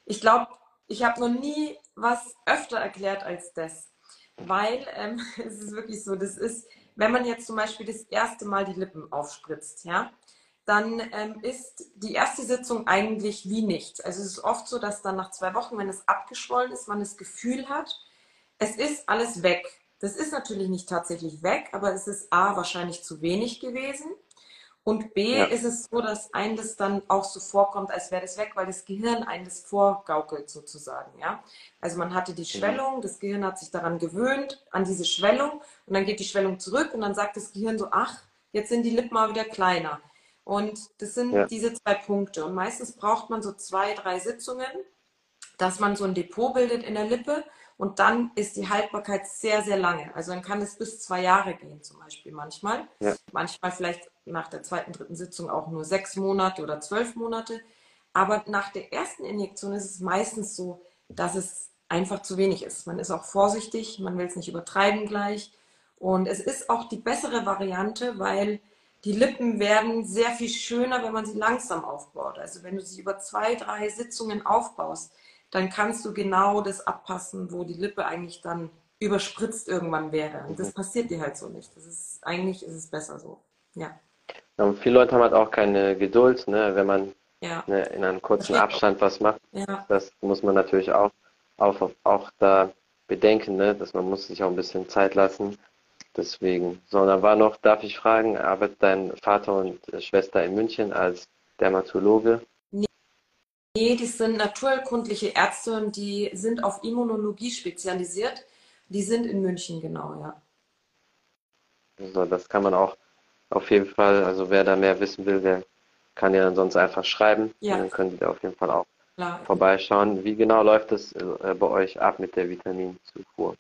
ich glaube, ich habe noch nie was öfter erklärt als das. Weil ähm, es ist wirklich so, das ist, wenn man jetzt zum Beispiel das erste Mal die Lippen aufspritzt, ja, dann ähm, ist die erste Sitzung eigentlich wie nichts. Also es ist oft so, dass dann nach zwei Wochen, wenn es abgeschwollen ist, man das Gefühl hat, es ist alles weg. Das ist natürlich nicht tatsächlich weg, aber es ist A, wahrscheinlich zu wenig gewesen. Und B, ja. ist es so, dass einem das dann auch so vorkommt, als wäre das weg, weil das Gehirn einem das vorgaukelt sozusagen. Ja? Also man hatte die genau. Schwellung, das Gehirn hat sich daran gewöhnt, an diese Schwellung. Und dann geht die Schwellung zurück und dann sagt das Gehirn so, ach, jetzt sind die Lippen mal wieder kleiner. Und das sind ja. diese zwei Punkte. Und meistens braucht man so zwei, drei Sitzungen, dass man so ein Depot bildet in der Lippe und dann ist die Haltbarkeit sehr, sehr lange. Also dann kann es bis zwei Jahre gehen, zum Beispiel manchmal. Ja. Manchmal vielleicht nach der zweiten, dritten Sitzung auch nur sechs Monate oder zwölf Monate. Aber nach der ersten Injektion ist es meistens so, dass es einfach zu wenig ist. Man ist auch vorsichtig, man will es nicht übertreiben gleich. Und es ist auch die bessere Variante, weil die Lippen werden sehr viel schöner, wenn man sie langsam aufbaut. Also wenn du sie über zwei, drei Sitzungen aufbaust, dann kannst du genau das abpassen, wo die Lippe eigentlich dann überspritzt irgendwann wäre. Und das passiert dir halt so nicht. Das ist, eigentlich ist es besser so. Ja. ja viele Leute haben halt auch keine Geduld, ne, wenn man ja. ne, in einem kurzen Abstand was macht. Ja. Das muss man natürlich auch, auch, auch da bedenken, ne, dass man muss sich auch ein bisschen Zeit lassen. Deswegen. So, dann war noch, darf ich fragen, arbeitet dein Vater und Schwester in München als Dermatologe? Nee, die sind naturkundliche Ärzte und die sind auf Immunologie spezialisiert. Die sind in München, genau, ja. So, das kann man auch auf jeden Fall, also wer da mehr wissen will, der kann ja dann sonst einfach schreiben. Ja. Dann können Sie da auf jeden Fall auch Klar. vorbeischauen. Wie genau läuft es äh, bei euch ab mit der Vitaminzufuhr?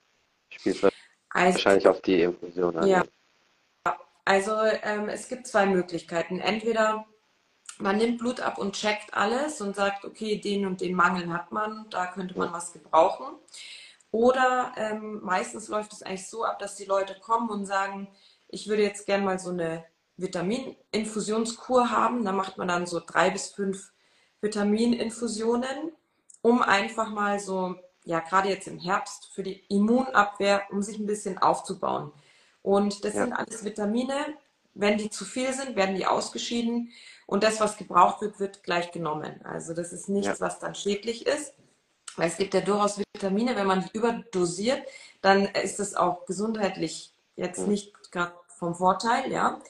Spielt also, wahrscheinlich auf die Infusion an. Ja. Also ähm, es gibt zwei Möglichkeiten. Entweder man nimmt Blut ab und checkt alles und sagt, okay, den und den Mangel hat man, da könnte man was gebrauchen. Oder ähm, meistens läuft es eigentlich so ab, dass die Leute kommen und sagen, ich würde jetzt gerne mal so eine Vitamininfusionskur haben. Da macht man dann so drei bis fünf Vitamininfusionen, um einfach mal so, ja, gerade jetzt im Herbst für die Immunabwehr, um sich ein bisschen aufzubauen. Und das ja. sind alles Vitamine. Wenn die zu viel sind, werden die ausgeschieden. Und das, was gebraucht wird, wird gleich genommen. Also das ist nichts, ja. was dann schädlich ist. Weil es gibt ja durchaus Vitamine, wenn man die überdosiert, dann ist das auch gesundheitlich jetzt nicht gerade vom Vorteil, ja.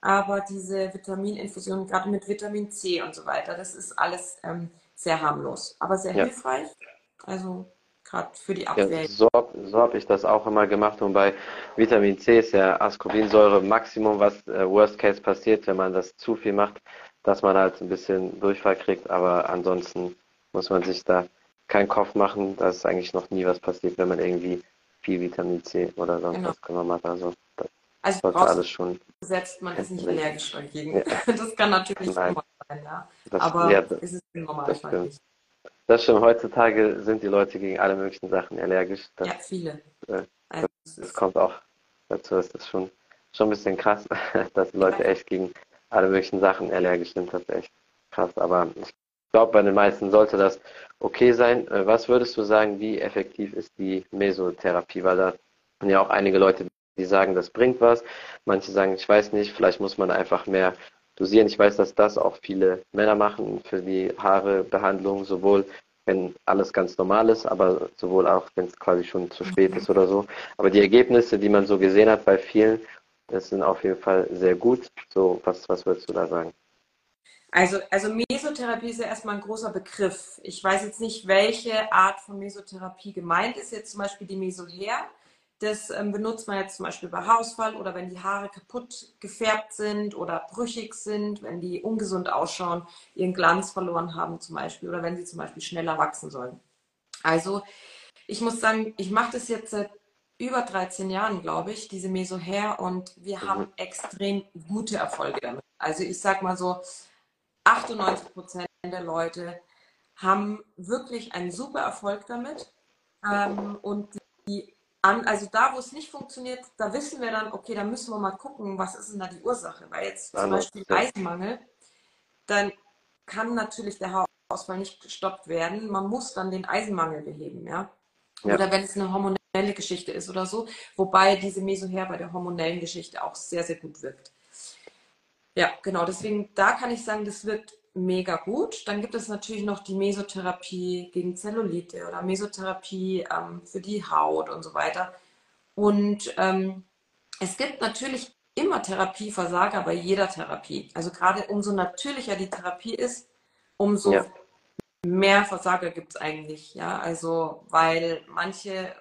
Aber diese Vitamininfusionen, gerade mit Vitamin C und so weiter, das ist alles ähm, sehr harmlos, aber sehr ja. hilfreich. Also gerade für die Abwehr. Ja, so so habe ich das auch immer gemacht. Und bei Vitamin C ist ja Ascorbinsäure Maximum, was äh, Worst Case passiert, wenn man das zu viel macht, dass man halt ein bisschen Durchfall kriegt. Aber ansonsten muss man sich da keinen Kopf machen. Da ist eigentlich noch nie was passiert, wenn man irgendwie viel Vitamin C oder sonst genau. was genommen hat. Also das also sollte alles schon. Setzt man ist nicht allergisch dagegen. Ja. Das kann natürlich Nein. sein, ja. Das, aber ja, das, ist normal. Das stimmt. Das stimmt. Heutzutage sind die Leute gegen alle möglichen Sachen allergisch. Das, ja, viele. Äh, also, das, das kommt auch dazu. Das ist schon, schon ein bisschen krass, dass die Leute echt gegen alle möglichen Sachen allergisch sind. Das ist echt krass. Aber ich glaube, bei den meisten sollte das okay sein. Äh, was würdest du sagen, wie effektiv ist die Mesotherapie? Weil da sind ja auch einige Leute, die sagen, das bringt was. Manche sagen, ich weiß nicht, vielleicht muss man einfach mehr dosieren. Ich weiß, dass das auch viele Männer machen für die Haarebehandlung, sowohl wenn alles ganz normal ist, aber sowohl auch, wenn es quasi schon zu spät ist oder so. Aber die Ergebnisse, die man so gesehen hat bei vielen, das sind auf jeden Fall sehr gut. So, was, was würdest du da sagen? Also, also Mesotherapie ist ja erstmal ein großer Begriff. Ich weiß jetzt nicht, welche Art von Mesotherapie gemeint ist. Jetzt zum Beispiel die Mesoher. Das ähm, benutzt man jetzt zum Beispiel bei Haarausfall oder wenn die Haare kaputt gefärbt sind oder brüchig sind, wenn die ungesund ausschauen, ihren Glanz verloren haben zum Beispiel oder wenn sie zum Beispiel schneller wachsen sollen. Also ich muss sagen, ich mache das jetzt seit über 13 Jahren, glaube ich, diese Mesoher und wir mhm. haben extrem gute Erfolge damit. Also ich sage mal so, 98 Prozent der Leute haben wirklich einen super Erfolg damit. Ähm, und die an, also da, wo es nicht funktioniert, da wissen wir dann, okay, da müssen wir mal gucken, was ist denn da die Ursache. Weil jetzt zum Beispiel Eisenmangel, dann kann natürlich der Haarausfall nicht gestoppt werden. Man muss dann den Eisenmangel beheben, ja. ja. Oder wenn es eine hormonelle Geschichte ist oder so, wobei diese Mesoher bei der hormonellen Geschichte auch sehr, sehr gut wirkt. Ja, genau. Deswegen, da kann ich sagen, das wirkt mega gut. Dann gibt es natürlich noch die Mesotherapie gegen Zellulite oder Mesotherapie ähm, für die Haut und so weiter. Und ähm, es gibt natürlich immer Therapieversager bei jeder Therapie. Also gerade umso natürlicher die Therapie ist, umso ja. mehr Versager gibt es eigentlich. Ja, also weil manche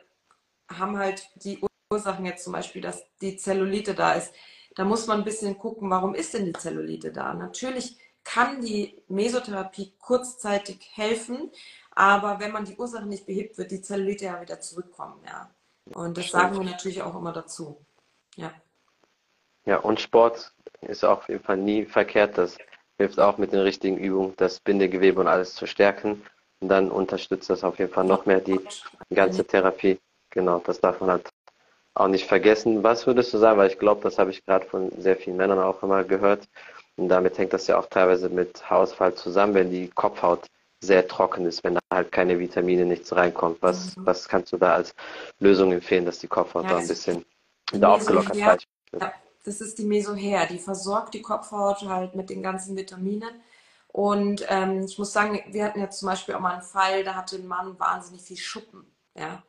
haben halt die Ursachen jetzt zum Beispiel, dass die Zellulite da ist. Da muss man ein bisschen gucken, warum ist denn die Zellulite da? Natürlich kann die Mesotherapie kurzzeitig helfen, aber wenn man die Ursache nicht behebt, wird die Zellulite ja wieder zurückkommen. Ja. Und das sagen wir natürlich auch immer dazu. Ja. Ja, und Sport ist auf jeden Fall nie verkehrt. Das hilft auch mit den richtigen Übungen, das Bindegewebe und alles zu stärken. Und dann unterstützt das auf jeden Fall noch mehr die ganze Therapie. Genau, das darf man halt auch nicht vergessen. Was würdest du sagen, weil ich glaube, das habe ich gerade von sehr vielen Männern auch immer gehört. Und damit hängt das ja auch teilweise mit Haarausfall zusammen, wenn die Kopfhaut sehr trocken ist, wenn da halt keine Vitamine, nichts reinkommt. Was, mhm. was kannst du da als Lösung empfehlen, dass die Kopfhaut ja, da ein bisschen wieder aufgelockert wird? Ja, das ist die Mesoher, die versorgt die Kopfhaut halt mit den ganzen Vitaminen. Und ähm, ich muss sagen, wir hatten jetzt zum Beispiel auch mal einen Fall, da hatte ein Mann wahnsinnig viel Schuppen. Ja?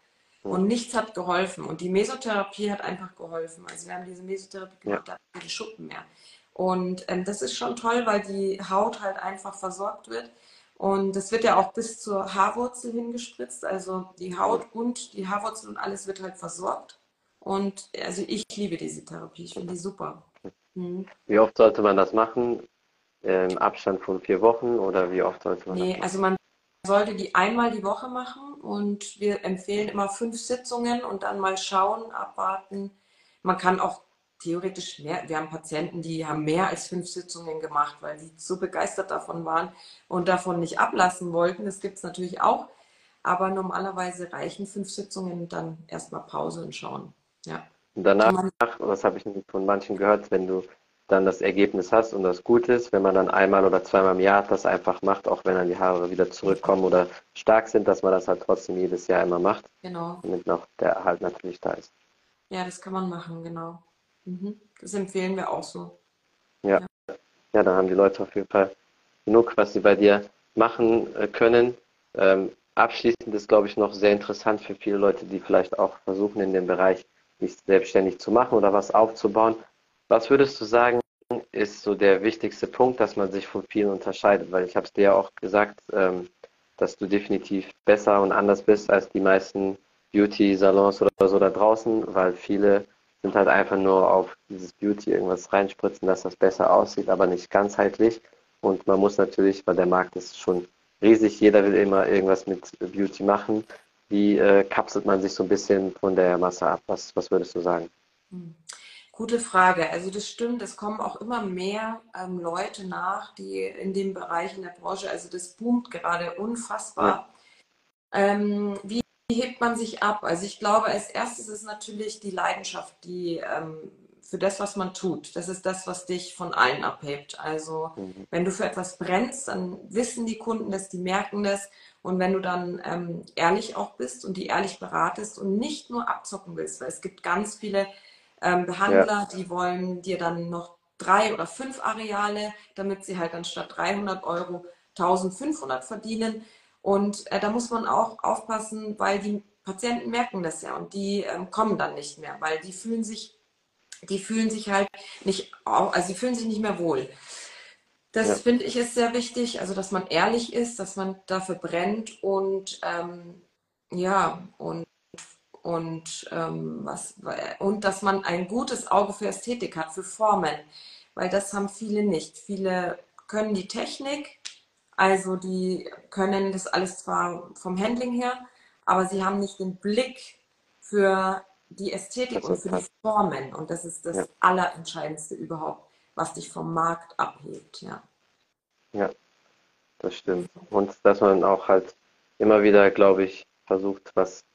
Und nichts hat geholfen. Und die Mesotherapie hat einfach geholfen. Also wir haben diese Mesotherapie gemacht, ja. da hatten die Schuppen mehr. Und ähm, das ist schon toll, weil die Haut halt einfach versorgt wird. Und das wird ja auch bis zur Haarwurzel hingespritzt. Also die Haut und die Haarwurzel und alles wird halt versorgt. Und also ich liebe diese Therapie. Ich finde die super. Mhm. Wie oft sollte man das machen? Im Abstand von vier Wochen oder wie oft sollte man nee, das machen? Also man sollte die einmal die Woche machen und wir empfehlen immer fünf Sitzungen und dann mal schauen, abwarten. Man kann auch theoretisch mehr, wir haben Patienten, die haben mehr als fünf Sitzungen gemacht, weil sie so begeistert davon waren und davon nicht ablassen wollten. Das gibt es natürlich auch. Aber normalerweise reichen fünf Sitzungen und dann erstmal Pause und schauen. Ja. Und danach, was habe ich von manchen gehört, wenn du dann das Ergebnis hast und das gut ist, wenn man dann einmal oder zweimal im Jahr das einfach macht, auch wenn dann die Haare wieder zurückkommen oder stark sind, dass man das halt trotzdem jedes Jahr immer macht. Genau. Damit noch der Erhalt natürlich da ist. Ja, das kann man machen, genau. Mhm. Das empfehlen wir auch so. Ja. ja. ja, dann haben die Leute auf jeden Fall genug, was sie bei dir machen äh, können. Ähm, abschließend ist, glaube ich, noch sehr interessant für viele Leute, die vielleicht auch versuchen, in dem Bereich sich selbstständig zu machen oder was aufzubauen. Was würdest du sagen, ist so der wichtigste Punkt, dass man sich von vielen unterscheidet? Weil ich habe es dir ja auch gesagt, ähm, dass du definitiv besser und anders bist als die meisten Beauty-Salons oder so da draußen, weil viele sind halt einfach nur auf dieses Beauty irgendwas reinspritzen, dass das besser aussieht, aber nicht ganzheitlich. Und man muss natürlich, weil der Markt ist schon riesig, jeder will immer irgendwas mit Beauty machen. Wie äh, kapselt man sich so ein bisschen von der Masse ab? Was, was würdest du sagen? Hm. Gute Frage. Also das stimmt, es kommen auch immer mehr ähm, Leute nach, die in dem Bereich in der Branche, also das boomt gerade unfassbar. Ähm, wie hebt man sich ab? Also ich glaube, als erstes ist natürlich die Leidenschaft, die ähm, für das, was man tut. Das ist das, was dich von allen abhebt. Also mhm. wenn du für etwas brennst, dann wissen die Kunden das, die merken das. Und wenn du dann ähm, ehrlich auch bist und die ehrlich beratest und nicht nur abzocken willst, weil es gibt ganz viele ähm, Behandler, ja. die wollen dir dann noch drei oder fünf Areale, damit sie halt anstatt 300 Euro 1500 verdienen. Und äh, da muss man auch aufpassen, weil die Patienten merken das ja und die ähm, kommen dann nicht mehr, weil die fühlen sich, die fühlen sich halt nicht, also sie fühlen sich nicht mehr wohl. Das ja. finde ich ist sehr wichtig, also dass man ehrlich ist, dass man dafür brennt und ähm, ja und und, ähm, was, und dass man ein gutes Auge für Ästhetik hat, für Formen, weil das haben viele nicht. Viele können die Technik, also die können das alles zwar vom Handling her, aber sie haben nicht den Blick für die Ästhetik und für die Formen. Und das ist das ja. Allerentscheidendste überhaupt, was dich vom Markt abhebt. Ja. ja, das stimmt. Und dass man auch halt immer wieder, glaube ich, versucht, was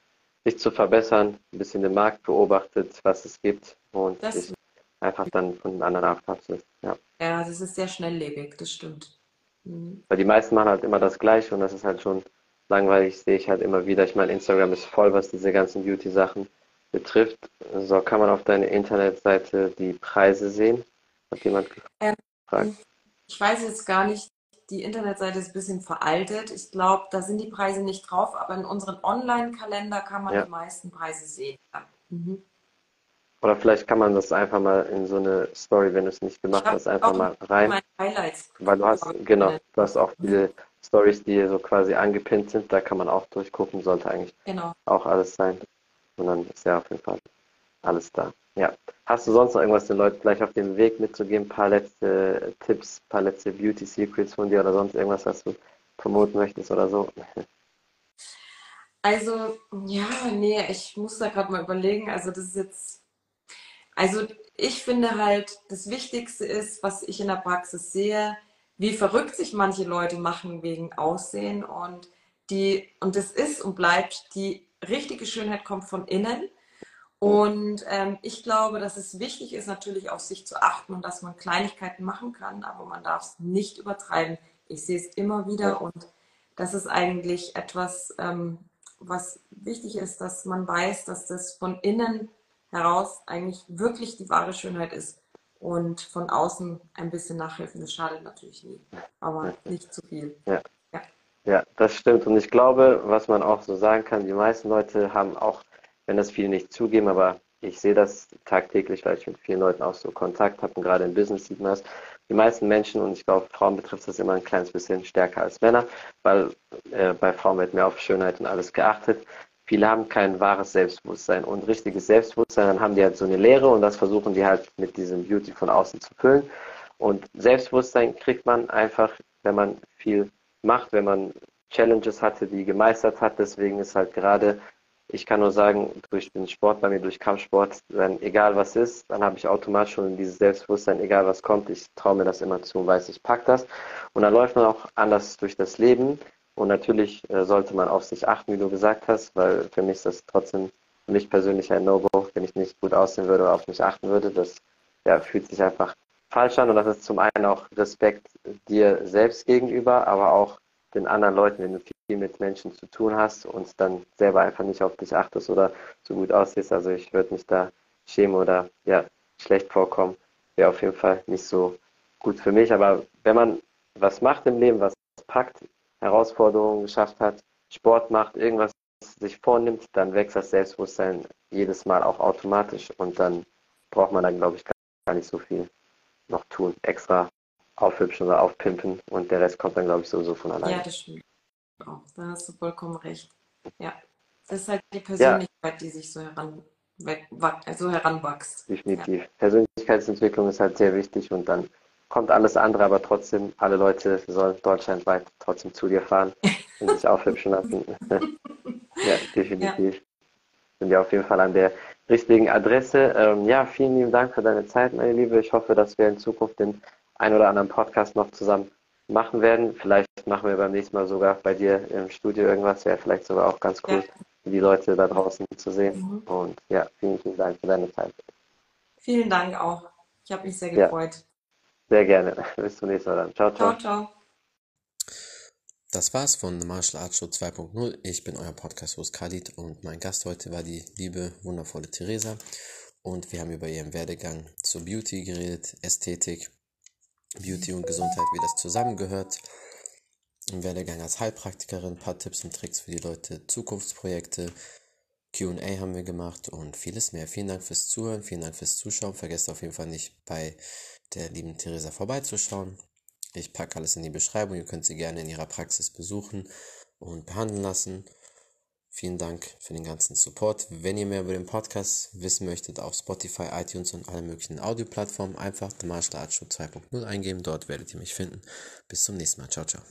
sich zu verbessern, ein bisschen den Markt beobachtet, was es gibt und das sich einfach dann von den anderen abkapselt. Ja. ja, das ist sehr schnelllebig, das stimmt. Mhm. Weil die meisten machen halt immer das Gleiche und das ist halt schon langweilig, sehe ich halt immer wieder. Ich meine, Instagram ist voll, was diese ganzen Beauty-Sachen betrifft. So kann man auf deiner Internetseite die Preise sehen. Hat jemand gefragt? Ähm, ich weiß jetzt gar nicht, die Internetseite ist ein bisschen veraltet. Ich glaube, da sind die Preise nicht drauf, aber in unserem Online-Kalender kann man ja. die meisten Preise sehen. Mhm. Oder vielleicht kann man das einfach mal in so eine Story, wenn du es nicht gemacht hast, einfach mal rein. Highlights. Weil du hast, genau, du hast auch viele Stories, die so quasi angepinnt sind, da kann man auch durchgucken, sollte eigentlich genau. auch alles sein. Und dann ist ja auf jeden Fall alles da. Ja. Hast du sonst noch irgendwas den Leuten gleich auf dem Weg mitzugeben? Ein paar letzte Tipps, ein paar letzte Beauty Secrets von dir oder sonst irgendwas, was du promoten möchtest oder so? Also, ja, nee, ich muss da gerade mal überlegen. Also, das ist jetzt, also ich finde halt, das Wichtigste ist, was ich in der Praxis sehe, wie verrückt sich manche Leute machen wegen Aussehen und die, und das ist und bleibt, die richtige Schönheit kommt von innen und ähm, ich glaube, dass es wichtig ist, natürlich auf sich zu achten und dass man Kleinigkeiten machen kann, aber man darf es nicht übertreiben. Ich sehe es immer wieder und das ist eigentlich etwas, ähm, was wichtig ist, dass man weiß, dass das von innen heraus eigentlich wirklich die wahre Schönheit ist und von außen ein bisschen nachhelfen. Das schadet natürlich nie, aber nicht zu viel. Ja. ja. ja, das stimmt. Und ich glaube, was man auch so sagen kann, die meisten Leute haben auch wenn das viele nicht zugeben, aber ich sehe das tagtäglich, weil ich mit vielen Leuten auch so Kontakt habe und gerade im Business sieht man das. Die meisten Menschen, und ich glaube, Frauen betrifft das immer ein kleines bisschen stärker als Männer, weil äh, bei Frauen wird mehr auf Schönheit und alles geachtet. Viele haben kein wahres Selbstbewusstsein und richtiges Selbstbewusstsein, dann haben die halt so eine Lehre und das versuchen die halt mit diesem Beauty von außen zu füllen. Und Selbstbewusstsein kriegt man einfach, wenn man viel macht, wenn man Challenges hatte, die gemeistert hat. Deswegen ist halt gerade ich kann nur sagen, durch den Sport bei mir, durch Kampfsport, wenn egal was ist, dann habe ich automatisch schon dieses Selbstbewusstsein, egal was kommt, ich traue mir das immer zu und weiß, ich pack das. Und dann läuft man auch anders durch das Leben. Und natürlich äh, sollte man auf sich achten, wie du gesagt hast, weil für mich ist das trotzdem für mich persönlich ein No-Go, wenn ich nicht gut aussehen würde oder auf mich achten würde. Das ja, fühlt sich einfach falsch an und das ist zum einen auch Respekt dir selbst gegenüber, aber auch den anderen Leuten, wenn du viel mit Menschen zu tun hast und dann selber einfach nicht auf dich achtest oder so gut aussiehst. Also ich würde mich da schämen oder ja, schlecht vorkommen. Wäre auf jeden Fall nicht so gut für mich. Aber wenn man was macht im Leben, was packt, Herausforderungen geschafft hat, Sport macht, irgendwas sich vornimmt, dann wächst das Selbstbewusstsein jedes Mal auch automatisch und dann braucht man dann, glaube ich, gar nicht so viel noch tun, extra aufhübschen oder aufpimpen und der Rest kommt dann, glaube ich, sowieso von alleine. Ja, das stimmt. Oh, da hast du vollkommen recht. Ja, das ist halt die Persönlichkeit, ja. die sich so, heran, also heranwächst. Definitiv. Ja. Persönlichkeitsentwicklung ist halt sehr wichtig und dann kommt alles andere, aber trotzdem, alle Leute sollen deutschlandweit trotzdem zu dir fahren und sich aufhübschen lassen. ja, definitiv. Ja. Sind ja auf jeden Fall an der richtigen Adresse. Ähm, ja, vielen lieben Dank für deine Zeit, meine Liebe. Ich hoffe, dass wir in Zukunft den ein oder anderen Podcast noch zusammen machen werden. Vielleicht machen wir beim nächsten Mal sogar bei dir im Studio irgendwas. Wäre vielleicht sogar auch ganz cool, ja. die Leute da draußen zu sehen. Mhm. Und ja, vielen, vielen Dank für deine Zeit. Vielen Dank auch. Ich habe mich sehr gefreut. Ja, sehr gerne. Bis zum nächsten Mal dann. Ciao, ciao. Ciao, ciao. Das war's von The Martial Arts Show 2.0. Ich bin euer Podcast-Host Khalid und mein Gast heute war die liebe, wundervolle Theresa. Und wir haben über ihren Werdegang zur Beauty geredet, Ästhetik, Beauty und Gesundheit, wie das zusammengehört. Im Werdegang als Heilpraktikerin, ein paar Tipps und Tricks für die Leute, Zukunftsprojekte, QA haben wir gemacht und vieles mehr. Vielen Dank fürs Zuhören, vielen Dank fürs Zuschauen. Vergesst auf jeden Fall nicht bei der lieben Theresa vorbeizuschauen. Ich packe alles in die Beschreibung. Ihr könnt sie gerne in ihrer Praxis besuchen und behandeln lassen. Vielen Dank für den ganzen Support. Wenn ihr mehr über den Podcast wissen möchtet, auf Spotify, iTunes und allen möglichen Audioplattformen einfach The Martial Arts Show 2.0 eingeben. Dort werdet ihr mich finden. Bis zum nächsten Mal. Ciao, ciao.